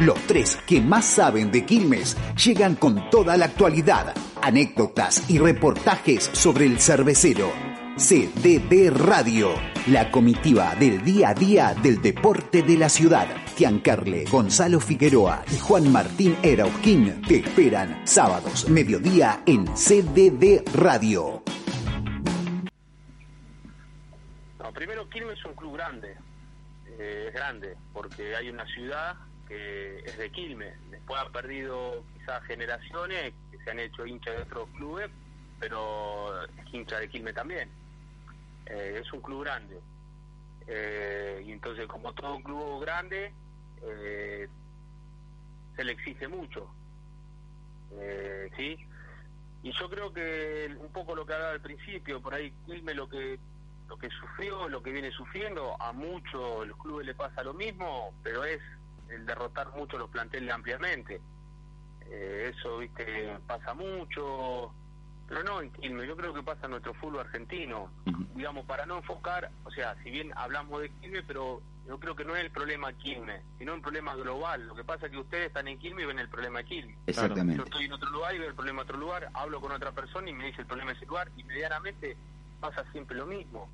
Los tres que más saben de Quilmes llegan con toda la actualidad, anécdotas y reportajes sobre el cervecero. CDD Radio, la comitiva del día a día del deporte de la ciudad. Tiancarle, Gonzalo Figueroa y Juan Martín Erausquín te esperan sábados, mediodía en CDD Radio. Primero Quilmes es un club grande, eh, es grande, porque hay una ciudad que es de Quilmes. Después ha perdido quizás generaciones que se han hecho hinchas de otros clubes, pero es hincha de Quilmes también. Eh, es un club grande. Eh, y entonces, como todo club grande, eh, se le exige mucho. ¿Sí? Y yo creo que un poco lo que hablaba al principio, por ahí Quilmes lo que lo que sufrió, lo que viene sufriendo, a muchos los clubes le pasa lo mismo, pero es el derrotar mucho los planteles ampliamente. eso, viste, pasa mucho, pero no en Quilmes, yo creo que pasa en nuestro fútbol argentino. Digamos, para no enfocar, o sea, si bien hablamos de Quilmes, pero yo creo que no es el problema Quilmes, sino un problema global. Lo que pasa es que ustedes están en Quilmes y ven el problema de Quilmes. Exactamente. Yo estoy en otro lugar y veo el problema en otro lugar, hablo con otra persona y me dice el problema de ese lugar, y medianamente pasa siempre lo mismo.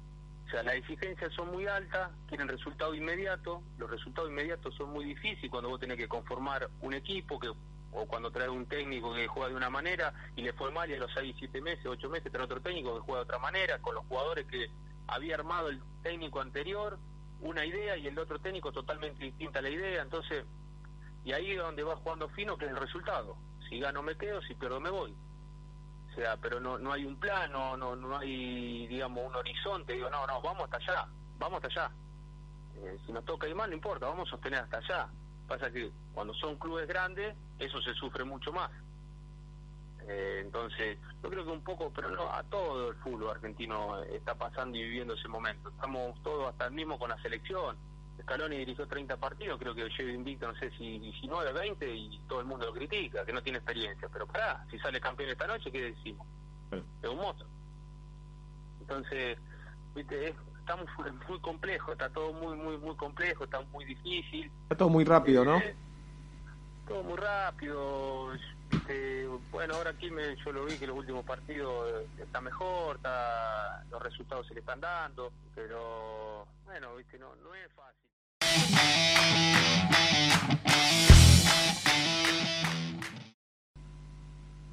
O sea, las exigencias son muy altas, quieren resultado inmediato, los resultados inmediatos son muy difíciles cuando vos tenés que conformar un equipo que o cuando trae un técnico que juega de una manera y le fue mal y a los 6, 7 meses, 8 meses trae otro técnico que juega de otra manera, con los jugadores que había armado el técnico anterior, una idea y el otro técnico totalmente distinta a la idea, entonces, y ahí es donde va jugando fino que es el resultado. Si gano me quedo, si pierdo me voy. Sea, pero no, no hay un plan, no, no, hay, digamos, un horizonte, digo, no, no, vamos hasta allá, vamos hasta allá. Eh, si nos toca ir mal, no importa, vamos a sostener hasta allá. Pasa que cuando son clubes grandes, eso se sufre mucho más. Eh, entonces, yo creo que un poco, pero no, a todo el fútbol argentino está pasando y viviendo ese momento. Estamos todos hasta el mismo con la selección. Scaloni dirigió 30 partidos, creo que lleva invicto, no sé si 19, 20, y todo el mundo lo critica, que no tiene experiencia. Pero pará, si sale campeón esta noche, ¿qué decimos? Es un monstruo. Entonces, viste, es, está muy, complejo, está todo muy, muy, muy complejo, está muy difícil. Está todo muy rápido, ¿no? Eh, todo muy rápido. Este, bueno, ahora aquí me, yo lo vi que los últimos partidos eh, está mejor, está, los resultados se le están dando, pero bueno, viste, no, no es fácil.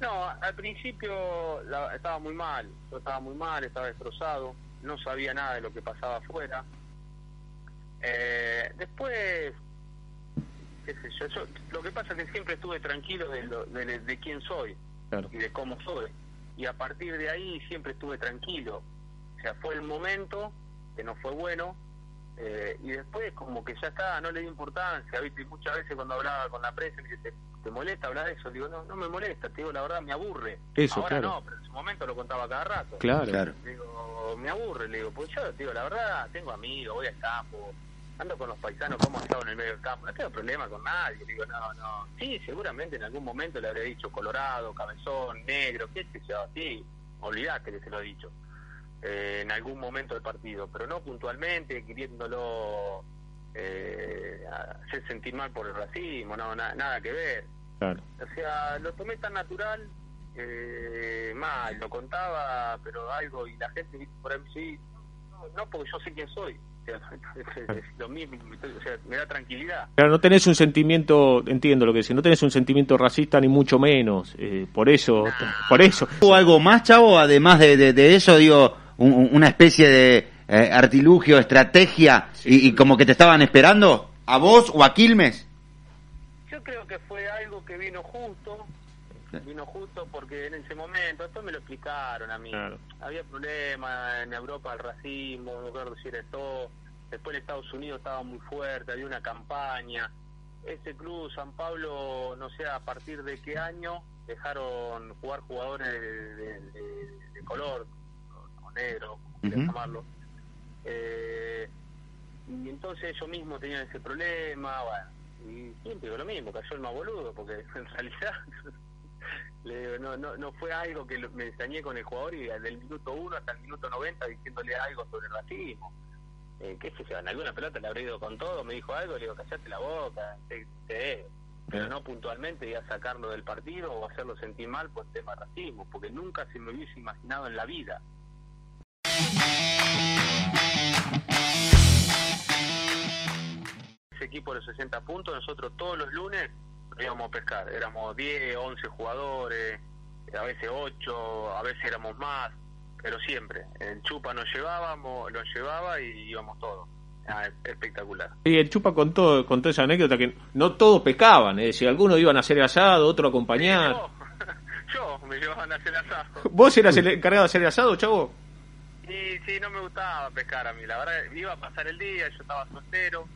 No, al principio estaba muy mal, yo estaba muy mal, estaba destrozado, no sabía nada de lo que pasaba afuera. Eh, después lo que pasa es que siempre estuve tranquilo de, de, quién soy y de cómo soy. Y a partir de ahí siempre estuve tranquilo. O sea, fue el momento que no fue bueno. Eh, y después como que ya está, no le di importancia, ¿viste? muchas veces cuando hablaba con la prensa me dice, ¿te, molesta hablar de eso? Digo, no, no me molesta, te digo, la verdad me aburre. Eso, Ahora no, pero en su momento lo contaba cada rato. Claro, claro. Digo, me aburre, le digo, pues yo, digo, la verdad, tengo amigos, voy al campo, ando con los paisanos como estado en el medio del campo, no tengo problema con nadie, digo, no, no, sí, seguramente en algún momento le habré dicho colorado, cabezón, negro, qué sé yo, sí, olvidate que se lo he dicho, eh, en algún momento del partido, pero no puntualmente, queriéndolo eh, hacer sentir mal por el racismo, no, nada que ver. O sea, lo tomé tan natural, eh, mal, lo contaba, pero algo, y la gente por ahí, sí, no porque yo sé quién soy, lo mismo, o sea, me da tranquilidad. Claro, no tenés un sentimiento, entiendo lo que decís, no tenés un sentimiento racista ni mucho menos, eh, por eso, por eso. ¿Hubo algo más, chavo, además de, de, eso, digo, una especie de eh, artilugio, estrategia, y, como que te estaban esperando, a vos o a Quilmes? Yo creo que fue algo que vino justo, vino justo porque en ese momento, esto me lo explicaron a mí, había problemas en Europa, el racismo, no recuerdo si era todo, después en Estados Unidos estaba muy fuerte, había una campaña, ese club San Pablo, no sé a partir de qué año dejaron jugar jugadores de, color, negro, como llamarlo, eh, y entonces ellos mismos tenían ese problema, bueno, y siempre digo lo mismo, cayó el más boludo, porque en realidad le no, no, no fue algo que me extrañé con el jugador y del minuto 1 hasta el minuto 90 diciéndole algo sobre el racismo. Eh, ¿Qué sé yo? En alguna pelota le habré ido con todo, me dijo algo, le digo, callate la boca, te, pero no puntualmente ya sacarlo del partido o hacerlo sentir mal por tema racismo, porque nunca se me hubiese imaginado en la vida. Ese equipo de 60 puntos, nosotros todos los lunes íbamos a pescar, éramos 10, 11 jugadores, a veces 8, a veces éramos más, pero siempre. El Chupa nos llevábamos, nos llevaba y íbamos todos. Ah, espectacular. Y el Chupa contó, contó esa anécdota que no todos pecaban, es decir, algunos iban a hacer asado, otro a acompañar. yo, me llevaban a hacer asado. ¿Vos eras el encargado de hacer asado, chavo? Sí, sí, no me gustaba pescar a mí, la verdad, iba a pasar el día, yo estaba soltero,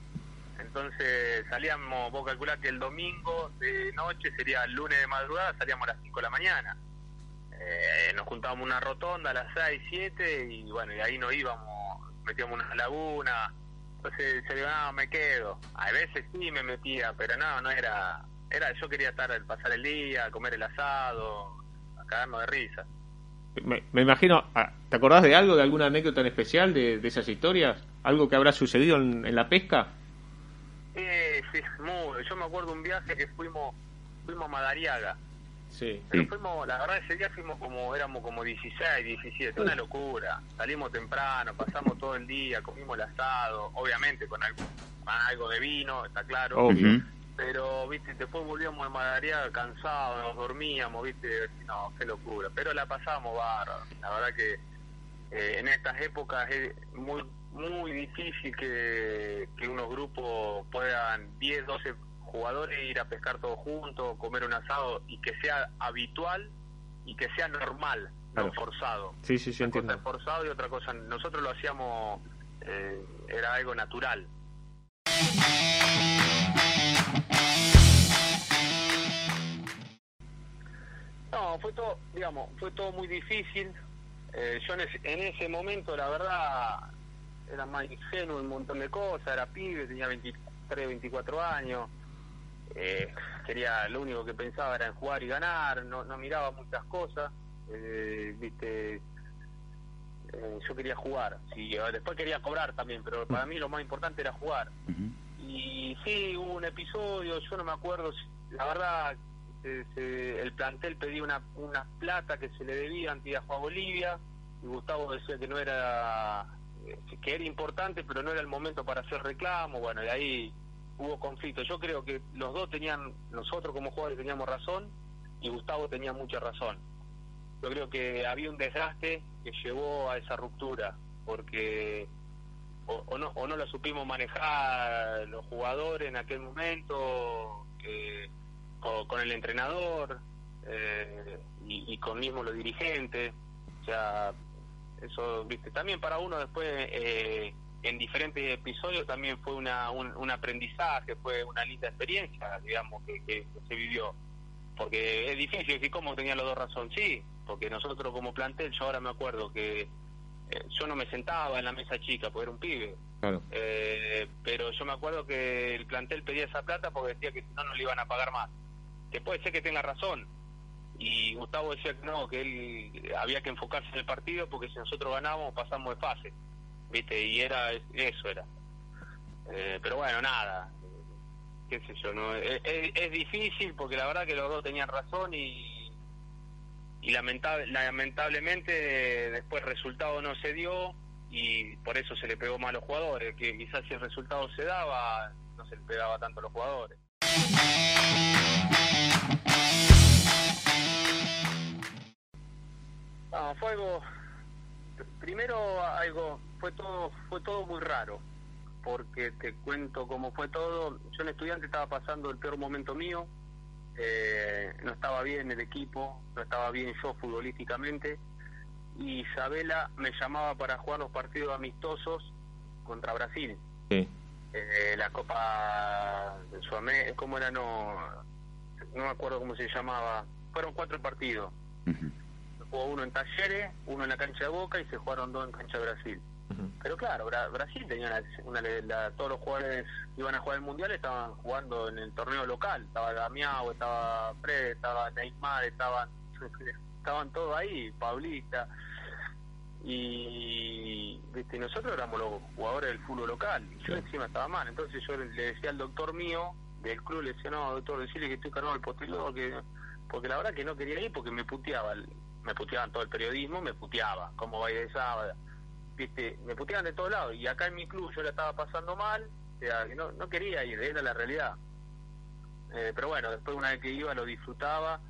entonces salíamos, vos calculás que el domingo de noche sería el lunes de madrugada, salíamos a las 5 de la mañana. Eh, nos juntábamos una rotonda a las 6, 7 y bueno, y ahí nos íbamos, metíamos una laguna, entonces se digo, no, me quedo. A veces sí me metía, pero no, no era, era yo quería estar, pasar el día, comer el asado, a cagarnos de risa. Me, me imagino, ah, ¿te acordás de algo, de alguna anécdota en especial de, esas historias? ¿Algo que habrá sucedido en la pesca? Muy, yo me acuerdo un viaje que fuimos, fuimos a Madariaga. Sí. Pero fuimos, la verdad ese día fuimos como, éramos como 16, 17, una locura. Salimos temprano, pasamos todo el día, comimos el asado, obviamente con algo, algo de vino, está claro. Obvio. Pero, viste, después volvíamos de Madariaga cansados, nos dormíamos, viste, no, qué locura. Pero la pasábamos bárbaro. La verdad que eh, en estas épocas es muy difícil que, que unos grupos puedan 10, 12 jugadores ir a pescar todos juntos, comer un asado y que sea habitual y que sea normal, Claro. no forzado. Sí, sí, sí, Una cosa entiendo. es forzado y otra cosa, nosotros lo hacíamos, eh, era algo natural. No, fue todo, digamos, fue todo muy difícil. Eh, yo en ese, en ese momento, la verdad, era más ingenuo en un montón de cosas, era pibe, tenía 23, 24 años. Eh, quería, lo único que pensaba era en jugar y ganar, no, no miraba muchas cosas. Eh, viste, eh, yo quería jugar. Sí, después quería cobrar también, pero para mí lo más importante era jugar. Y sí, hubo un episodio, yo no me acuerdo, si- la verdad, se- se- el plantel pedía una, una plata que se le debía antes de jugar Bolivia, y Gustavo decía que no era, que era importante, pero no era el momento para hacer reclamo, bueno, y ahí hubo conflicto. Yo creo que los dos tenían, nosotros como jugadores teníamos razón, y Gustavo tenía mucha razón. Yo creo que había un desgaste que llevó a esa ruptura, porque o, no o no lo supimos manejar los jugadores en aquel momento eh, con el entrenador eh, y, y con mismo los dirigentes o sea eso viste también para uno después eh, en diferentes episodios también fue una un, un aprendizaje fue una linda experiencia digamos que, que- que se vivió porque es difícil decir cómo tenían los dos razón sí porque nosotros como plantel yo ahora me acuerdo que eh, yo no me sentaba en la mesa chica porque era un pibe Claro. eh, pero yo me acuerdo que el plantel pedía esa plata porque decía que si no, no le iban a pagar más. Que puede ser que tenga razón. Y Gustavo decía que no, que él había que enfocarse en el partido porque si nosotros ganábamos pasamos de fase. ¿Viste? Y era eso, era. Eh, pero bueno, nada. ¿Qué sé yo? no es, difícil porque la verdad que los dos tenían razón y. Y lamentable, lamentablemente después el resultado no se dio y por eso se le pegó más a los jugadores, que quizás si el resultado se daba, no se le pegaba tanto a los jugadores. No, fue algo, primero algo, fue todo, fue todo muy raro, porque te cuento cómo fue todo. Yo en estudiante estaba pasando el peor momento mío, eh, no estaba bien el equipo, no estaba bien yo futbolísticamente, y Isabela me llamaba para jugar los partidos amistosos contra Brasil. Sí. Eh, la Copa de Sudamérica, ¿cómo era? No, no me acuerdo cómo se llamaba. Fueron cuatro partidos. Se jugó uno en Talleres, uno en la cancha de Boca y se jugaron dos en cancha de Brasil. Pero claro, Bra- Brasil tenía una, una- la- todos los jugadores que iban a jugar el mundial estaban jugando en el torneo local. Estaba Damiao, estaba Fred, estaba Neymar, estaban estaban todos ahí, Paulista. Y viste, nosotros éramos los jugadores del fútbol local. Y yo encima estaba mal. Entonces yo le decía al doctor mío, del club le decía, no, doctor, decirle que estoy cargado el posterior, que, porque la verdad que no quería ir porque me puteaba, me puteaban todo el periodismo, me puteaba, cómo va de sábado, viste, me puteaban de todos lados, y acá en mi club yo la estaba pasando mal, o sea, no, no quería ir, era la realidad. Eh, pero bueno, después una vez que iba lo disfrutaba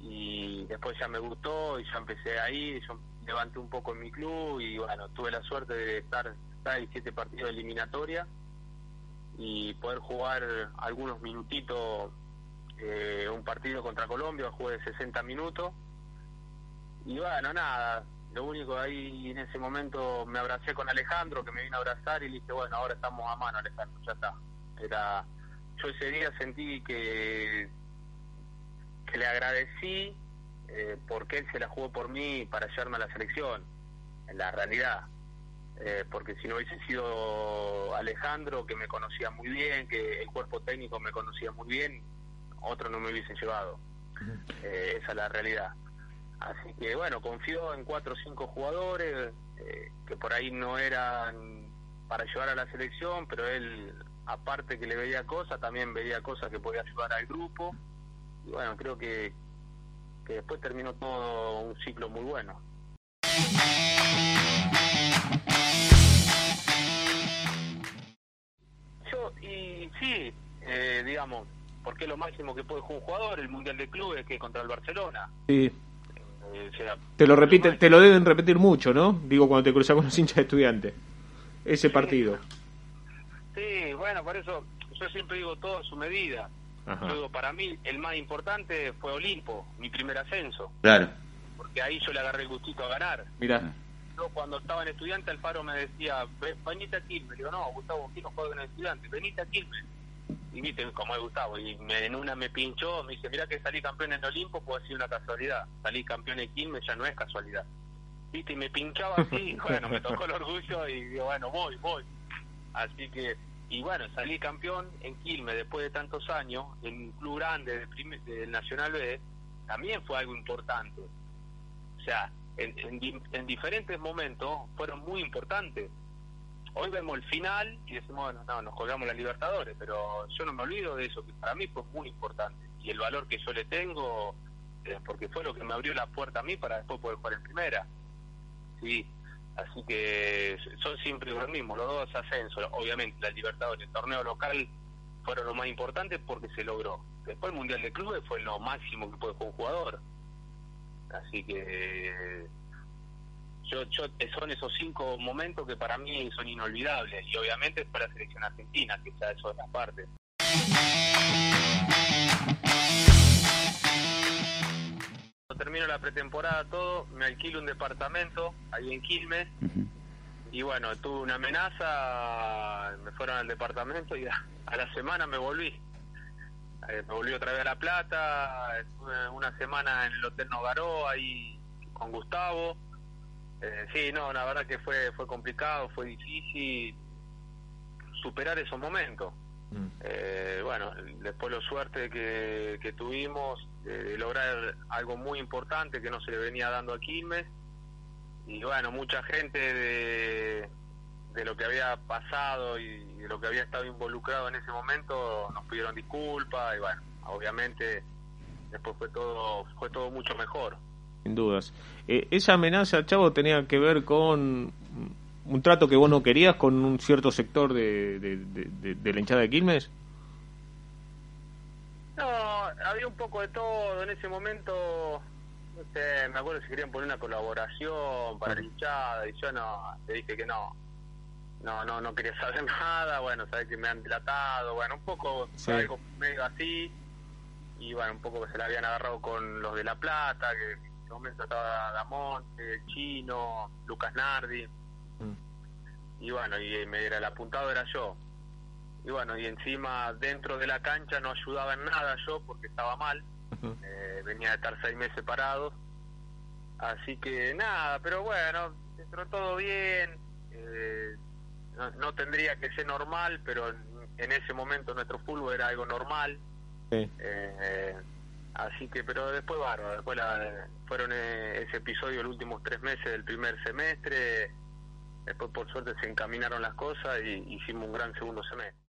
y después ya me gustó y ya empecé ahí, yo levanté un poco en mi club y bueno, tuve la suerte de estar seis, siete partidos de eliminatoria y poder jugar algunos minutitos, eh, un partido contra Colombia, jugué de 60 minutos y bueno, nada, lo único ahí en ese momento me abracé con Alejandro, que me vino a abrazar y le dije, bueno, ahora estamos a mano Alejandro, ya está. Era, yo ese día sentí que, que le agradecí eh, porque él se la jugó por mí para llevarme a la selección, en la realidad. Eh, porque si no hubiese sido Alejandro, que me conocía muy bien, que el cuerpo técnico me conocía muy bien, otro no me hubiese llevado. Eh, esa es la realidad. Así que bueno, confío en cuatro o cinco jugadores que por ahí no eran para llevar a la selección, pero él, aparte que le veía cosas, también veía cosas que podía ayudar al grupo. Y bueno, creo que que después terminó todo un ciclo muy bueno. Yo, y sí, eh, digamos, porque lo máximo que puede jugar un jugador, el Mundial de Clubes, que contra el Barcelona. Sí. Eh, te lo repiten, te lo deben repetir mucho, ¿no? Digo, cuando te cruzas con los hinchas de estudiantes. Ese partido. Sí, bueno, por eso yo siempre digo todo a su medida para mí el más importante fue Olimpo, mi primer ascenso. Claro. Porque ahí yo le agarré el gustito a ganar. Mira. Yo cuando estaba en estudiante, el Faro me decía, venite a Quilmes. Digo, no, Gustavo, quiero jugar en estudiante, venite a Quilmes. Y viste cómo es Gustavo. Y en una me pinchó, me dice, mira que salí campeón en Olimpo, puede ser una casualidad. Salí campeón en Quilmes ya no es casualidad. Viste, y me pinchaba así, bueno, me tocó el orgullo y digo, bueno, voy, voy. Así que y bueno, salí campeón en Quilmes después de tantos años, en un club grande del, Nacional B, también fue algo importante. O sea, en, diferentes momentos fueron muy importantes. Hoy vemos el final y decimos, bueno, no, nos colgamos la Libertadores, pero yo no me olvido de eso, que para mí fue muy importante. Y el valor que yo le tengo, eh, porque fue lo que me abrió la puerta a mí para después poder jugar en primera. Sí, Así que son siempre los mismos, los dos ascensos. Obviamente, la Libertadores, el torneo local fueron lo más importante porque se logró. Después, el Mundial de Clubes fue lo máximo que puede jugar un jugador. Así que yo, yo son esos cinco momentos que para mí son inolvidables. Y obviamente es para la selección argentina, que sea eso de la parte. termino la pretemporada todo, me alquilo un departamento ahí en Quilmes y bueno, tuve una amenaza, me fueron al departamento y a, la semana me volví. Eh, me volví otra vez a La Plata, estuve una semana en el Hotel Nogaró ahí con Gustavo. Eh, sí, no, la verdad que fue, fue complicado, fue difícil superar esos momentos. Mm. Eh, bueno, después lo suerte que, que tuvimos de, lograr algo muy importante que no se le venía dando a Quilmes. Y bueno, mucha gente de, de lo que había pasado y de lo que había estado involucrado en ese momento nos pidieron disculpas y bueno, obviamente después fue todo fue todo mucho mejor. Sin dudas. Eh, esa amenaza, Chavo, tenía que ver con un trato que vos no querías con un cierto sector de, de, la hinchada de Quilmes? No, había un poco de todo. En ese momento, no sé, me acuerdo si querían poner una colaboración para la hinchada y yo no, le dije que no. No, no, no quería saber nada. Bueno, sabes que me han dilatado. Bueno, un poco, algo medio así. Y bueno, un poco que se la habían agarrado con los de La Plata, que ese momento estaba Damonte, Chino, Lucas Nardi y bueno, y me era el apuntado era yo. Y bueno, y encima dentro de la cancha no ayudaba en nada yo porque estaba mal, eh, venía de estar seis meses parado. Así que nada, pero bueno, entró todo bien, eh, no, tendría que ser normal, pero en, ese momento nuestro fútbol era algo normal. Eh, así que, pero después, bueno, después fueron ese episodio los últimos tres meses del primer semestre Después, por suerte, se encaminaron las cosas y hicimos un gran segundo semestre.